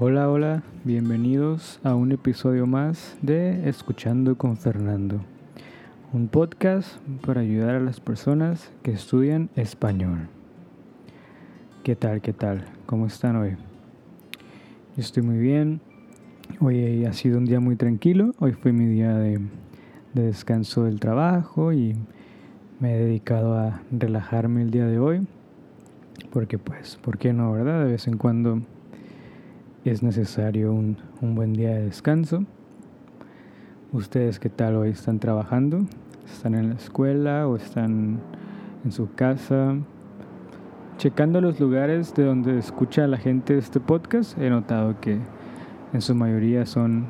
Hola, hola, bienvenidos a un episodio más de Escuchando con Fernando, un podcast para ayudar a las personas que estudian español. ¿Qué tal, qué tal? ¿Cómo están hoy? Yo estoy muy bien. Hoy ha sido un día muy tranquilo. Hoy fue mi día de, de descanso del trabajo y me he dedicado a relajarme el día de hoy. Porque pues, ¿por qué no, verdad? De vez en cuando es necesario un, un buen día de descanso. ¿Ustedes qué tal hoy están trabajando? ¿Están en la escuela o están en su casa? Checando los lugares de donde escucha la gente este podcast, he notado que en su mayoría son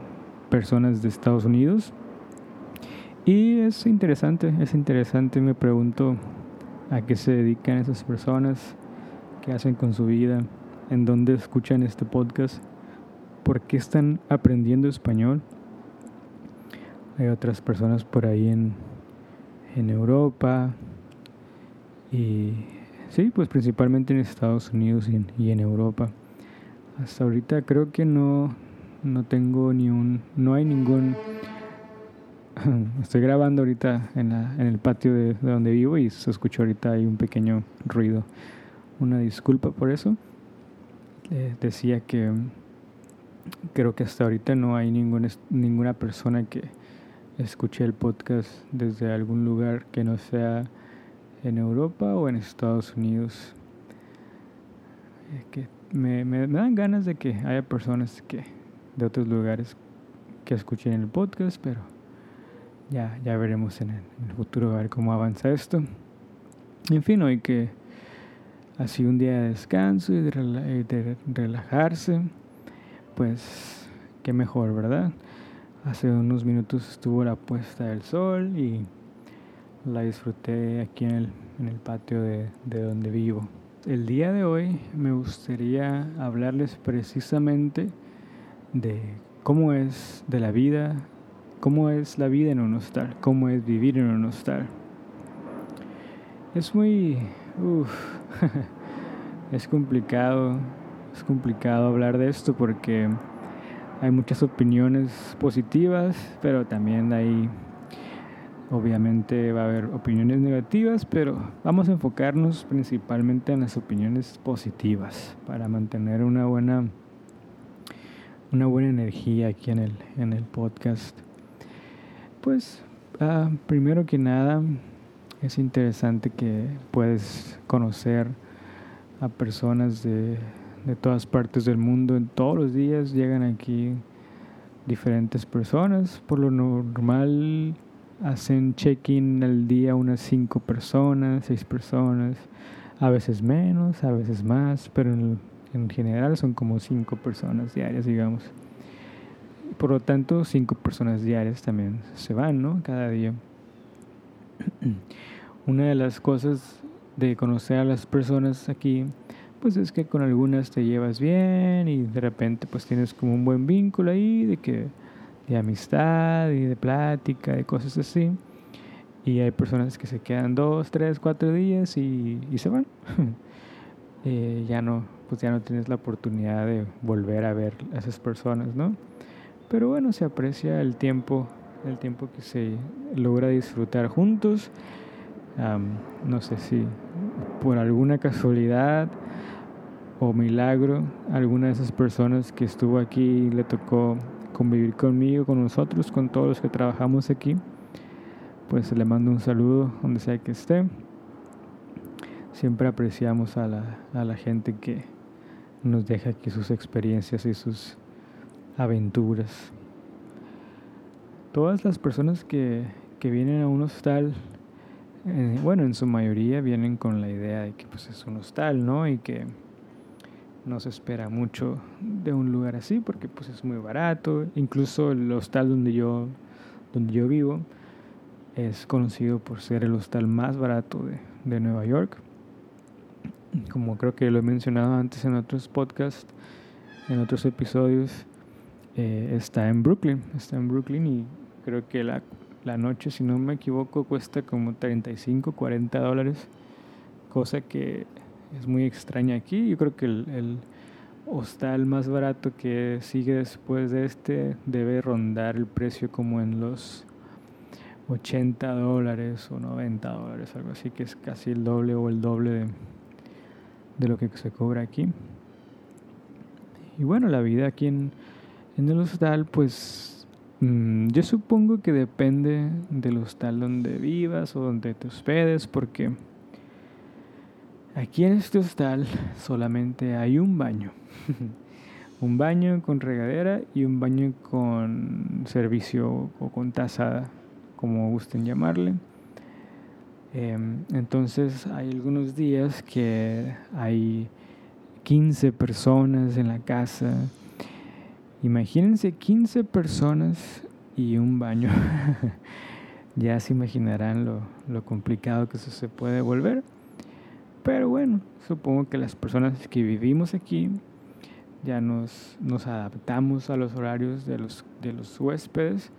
personas de Estados Unidos. Y es interesante, es interesante, me pregunto a qué se dedican esas personas, qué hacen con su vida en dónde escuchan este podcast, por qué están aprendiendo español. Hay otras personas por ahí en, en Europa y sí, pues principalmente en Estados Unidos y en, Europa. Hasta ahorita creo que no, no tengo ni un, no hay ningún estoy grabando ahorita en, la, en el patio de, de, donde vivo y se escucha ahorita hay un pequeño ruido. Una disculpa por eso. Eh, decía que creo que hasta ahorita no hay ningún, ninguna persona que escuche el podcast desde algún lugar que no sea en Europa o en Estados Unidos. Eh, que me, me, dan ganas de que haya personas que de otros lugares que escuchen el podcast, pero ya, ya veremos en el, en el futuro a ver cómo avanza esto. En fin, hoy que sido un día de descanso y de, relajarse, pues qué mejor, ¿verdad? Hace unos minutos estuvo la puesta del sol y la disfruté aquí en el, en el patio de, de donde vivo. El día de hoy me gustaría hablarles precisamente de cómo es de la vida, cómo es la vida en un hostal, cómo es vivir en un hostal. Es muy... Uf, es complicado, es complicado hablar de esto porque hay muchas opiniones positivas, pero también hay, obviamente va a haber opiniones negativas, pero vamos a enfocarnos principalmente en las opiniones positivas para mantener una buena, una buena energía aquí en el, en el podcast. Pues, uh, primero que nada, es interesante que puedes conocer a personas de, de todas partes del mundo. En todos los días llegan aquí diferentes personas. Por lo normal hacen check-in al día unas cinco personas, seis personas, a veces menos, a veces más, pero en, en general son como cinco personas diarias, digamos. Por lo tanto, cinco personas diarias también se van, ¿no? Cada día. Una de las cosas de conocer a las personas aquí, pues es que con algunas te llevas bien y de repente pues tienes como un buen vínculo ahí de que de amistad y de plática, de cosas así. Y hay personas que se quedan dos, tres, cuatro días y, y se van. eh, ya no, pues ya no tienes la oportunidad de volver a ver a esas personas, ¿no? Pero bueno, se aprecia el tiempo, el tiempo que se logra disfrutar juntos Um, no sé si por alguna casualidad o milagro, alguna de esas personas que estuvo aquí le tocó convivir conmigo, con nosotros, con todos los que trabajamos aquí, pues le mando un saludo donde sea que esté. Siempre apreciamos a la, a la gente que nos deja aquí sus experiencias y sus aventuras. Todas las personas que, que vienen a un hostal eh, bueno, en su mayoría vienen con la idea de que pues es un hostal, ¿no? Y que no se espera mucho de un lugar así porque pues es muy barato. Incluso el hostal donde yo, donde yo vivo es conocido por ser el hostal más barato de, de Nueva York. Como creo que lo he mencionado antes en otros podcasts, en otros episodios, eh, está en Brooklyn, está en Brooklyn y creo que la la noche, si no me equivoco, cuesta como 35, 40 dólares, cosa que es muy extraña aquí. Yo creo que el, hostal más barato que sigue después de este debe rondar el precio como en los 80 dólares o 90 dólares, algo así, que es casi el doble o el doble de, de lo que se cobra aquí. Y bueno, la vida aquí en, en el hostal, pues mm, yo supongo que depende del hostal donde vivas o donde te hospedes, porque aquí en este hostal solamente hay un baño. un baño con regadera y un baño con servicio o con taza, como gusten llamarle. Em, entonces hay algunos días que hay 15 personas en la casa. Imagínense 15 personas y un baño. ya se imaginarán lo, lo, complicado que eso se puede volver. Pero bueno, supongo que las personas que vivimos aquí ya nos, nos adaptamos a los horarios de los, de los huéspedes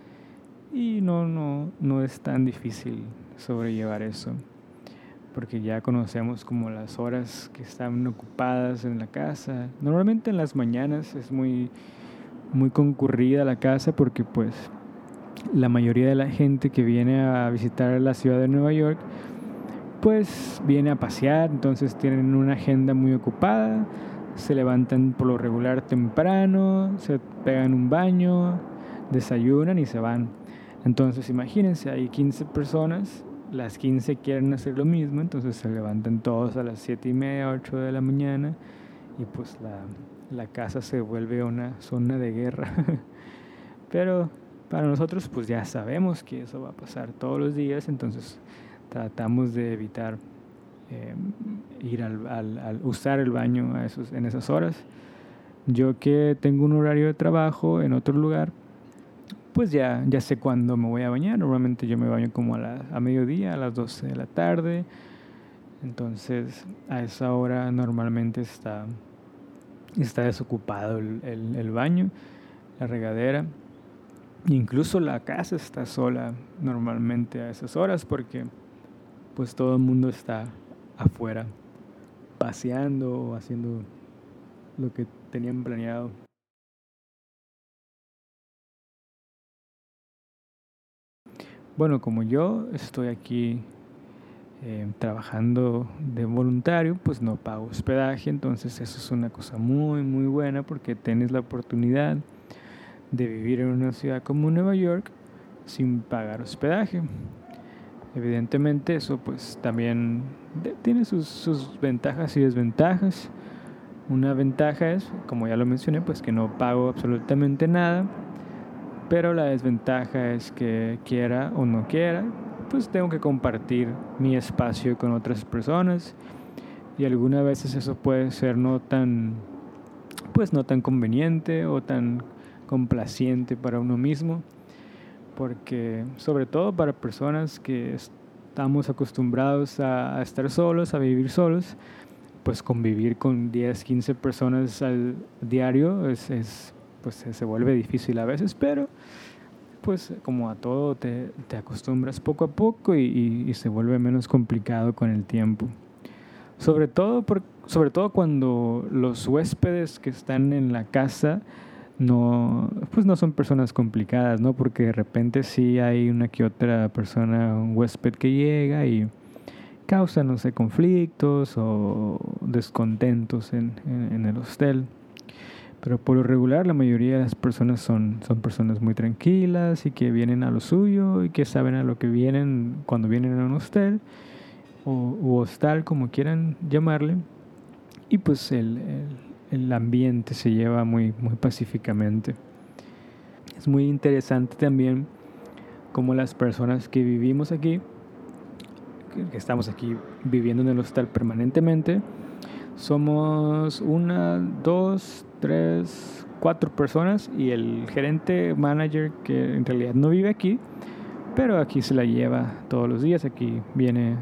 y no, no, no es tan difícil sobrellevar eso, porque ya conocemos como las horas que están ocupadas en la casa. Normalmente en las mañanas es muy, muy concurrida la casa porque pues la mayoría de la gente que viene a visitar la ciudad de Nueva York pues viene a pasear, entonces tienen una agenda muy ocupada, se levantan por lo regular temprano, se pegan un baño, desayunan y se van. Entonces imagínense, hay 15 personas, las 15 quieren hacer lo mismo, entonces se levantan todos a las 7 y media, 8 de la mañana y pues la, la casa se vuelve una zona de guerra. Pero para nosotros pues ya sabemos que eso va a pasar todos los días, entonces tratamos de evitar eh, ir al, usar el baño a esos, en esas horas. Yo que tengo un horario de trabajo en otro lugar, pues ya, ya sé cuándo me voy a bañar. Normalmente yo me baño como a, la, a mediodía, a las 12 de la tarde. Entonces a esa hora normalmente está, está desocupado el, el, baño, la regadera. Incluso la casa está sola normalmente a esas horas porque pues todo el mundo está afuera paseando o haciendo lo que tenían planeado. Bueno, como yo estoy aquí eh, trabajando de voluntario, pues no pago hospedaje, entonces eso es una cosa muy, muy buena porque tienes la oportunidad de vivir en una ciudad como Nueva York sin pagar hospedaje. Evidentemente eso pues también tiene sus, sus ventajas y desventajas. Una ventaja es, como ya lo mencioné, pues que no pago absolutamente nada pero la desventaja es que quiera o no quiera, pues tengo que compartir mi espacio con otras personas. Y algunas veces eso puede ser no tan pues no tan conveniente o tan complaciente para uno mismo. Porque sobre todo para personas que estamos acostumbrados a, estar solos, a vivir solos, pues convivir con 10, 15 personas al diario es, es pues se vuelve difícil a veces, pero pues como a todo te, te acostumbras poco a poco y, se vuelve menos complicado con el tiempo. Sobre todo, por, sobre todo cuando los huéspedes que están en la casa no, pues no son personas complicadas, ¿no? Porque de repente sí hay una que otra persona, un huésped que llega y causa, no sé, conflictos o descontentos en, en, en el hostel. Pero por lo regular la mayoría de las personas son, son personas muy tranquilas y que vienen a lo suyo y que saben a lo que vienen cuando vienen a un hostel o hostal, como quieran llamarle. Y pues el, el, el ambiente se lleva muy, muy pacíficamente. Es muy interesante también como las personas que vivimos aquí, que estamos aquí viviendo en el hostal permanentemente, somos una, dos, tres, cuatro personas y el gerente manager que en realidad no vive aquí, pero aquí se la lleva todos los días, aquí viene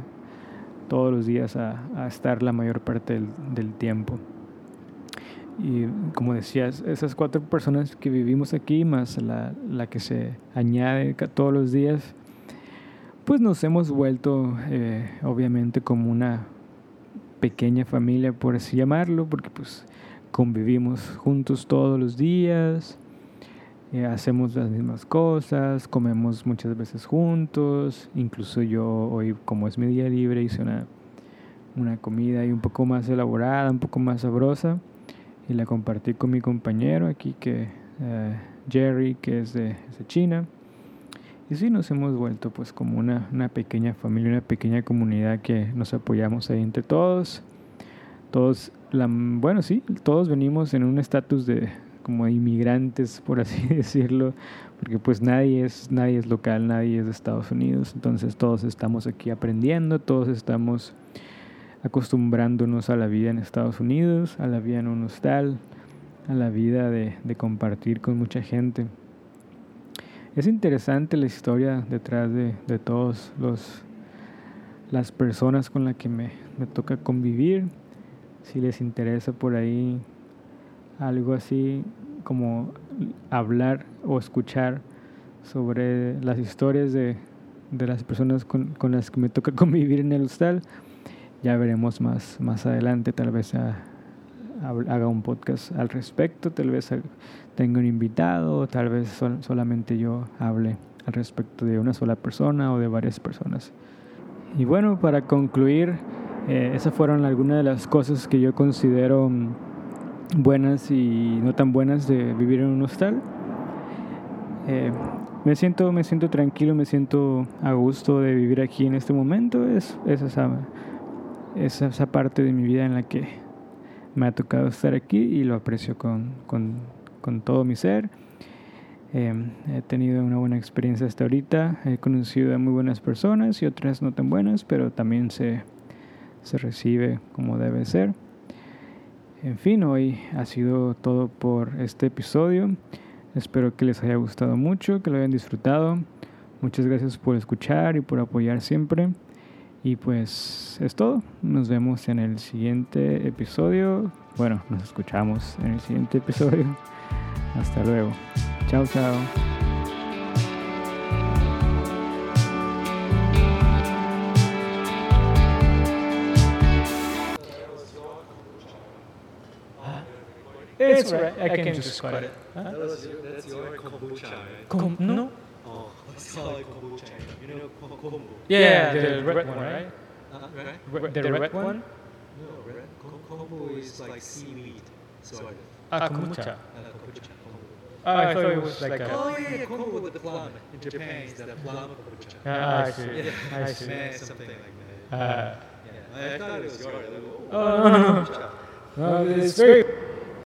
todos los días a, a estar la mayor parte del, del, tiempo. Y como decías, esas cuatro personas que vivimos aquí, más la, la que se añade todos los días, pues nos hemos vuelto eh, obviamente como una pequeña familia, por así llamarlo, porque pues convivimos juntos todos los días, eh, hacemos las mismas cosas, comemos muchas veces juntos, incluso yo hoy como es mi día libre hice una, una comida ahí un poco más elaborada, un poco más sabrosa y la compartí con mi compañero aquí que eh, Jerry que es de, de, China y sí nos hemos vuelto pues como una, una pequeña familia, una pequeña comunidad que nos apoyamos ahí entre todos todos, la, bueno, sí, todos venimos en un estatus de como inmigrantes, por así decirlo, porque pues nadie es, nadie es local, nadie es de Estados Unidos, entonces todos estamos aquí aprendiendo, todos estamos acostumbrándonos a la vida en Estados Unidos, a la vida en un hostal, a la vida de, de compartir con mucha gente. Es interesante la historia detrás de, de todos los las personas con las que me, me toca convivir si les interesa por ahí algo así como hablar o escuchar sobre las historias de, de las personas con, con, las que me toca convivir en el hostal. Ya veremos más, más adelante, tal vez a, haga un podcast al respecto, tal vez tenga un invitado, tal vez sol, solamente yo hable al respecto de una sola persona o de varias personas. Y bueno, para concluir, eh, esas fueron algunas de las cosas que yo considero mm, buenas y no tan buenas de vivir en un hostal. Eh, me siento, me siento tranquilo, me siento a gusto de vivir aquí en este momento. Es, es esa, es esa parte de mi vida en la que me ha tocado estar aquí y lo aprecio con, con, con todo mi ser. Eh, he tenido una buena experiencia hasta ahorita. He conocido a muy buenas personas y otras no tan buenas, pero también se se recibe como debe ser. En fin, hoy ha sido todo por este episodio. Espero que les haya gustado mucho, que lo hayan disfrutado. Muchas gracias por escuchar y por apoyar siempre. Y pues es todo. Nos vemos en el siguiente episodio. Bueno, nos escuchamos en el siguiente episodio. Hasta luego. Chao, chao. It's right. I can just cut it. Huh? That's your, that's your kombucha, right? Com- no? Oh, it's like kombucha. You know ko- kombu? Yeah, the, red one, right? Uh, right? Re- The red one? No, red. Ko- kombu is like seaweed, sort of. Ah, kombucha. Uh, kombucha. Oh, I thought it was like a. Oh yeah, kombu with the plum. In Japan, it's the plum kombucha. Ah, I see. Yeah, I see. Man, something like that. Uh, Yeah, I thought it was yours. Like, oh, no, no, no. kombucha. no it's very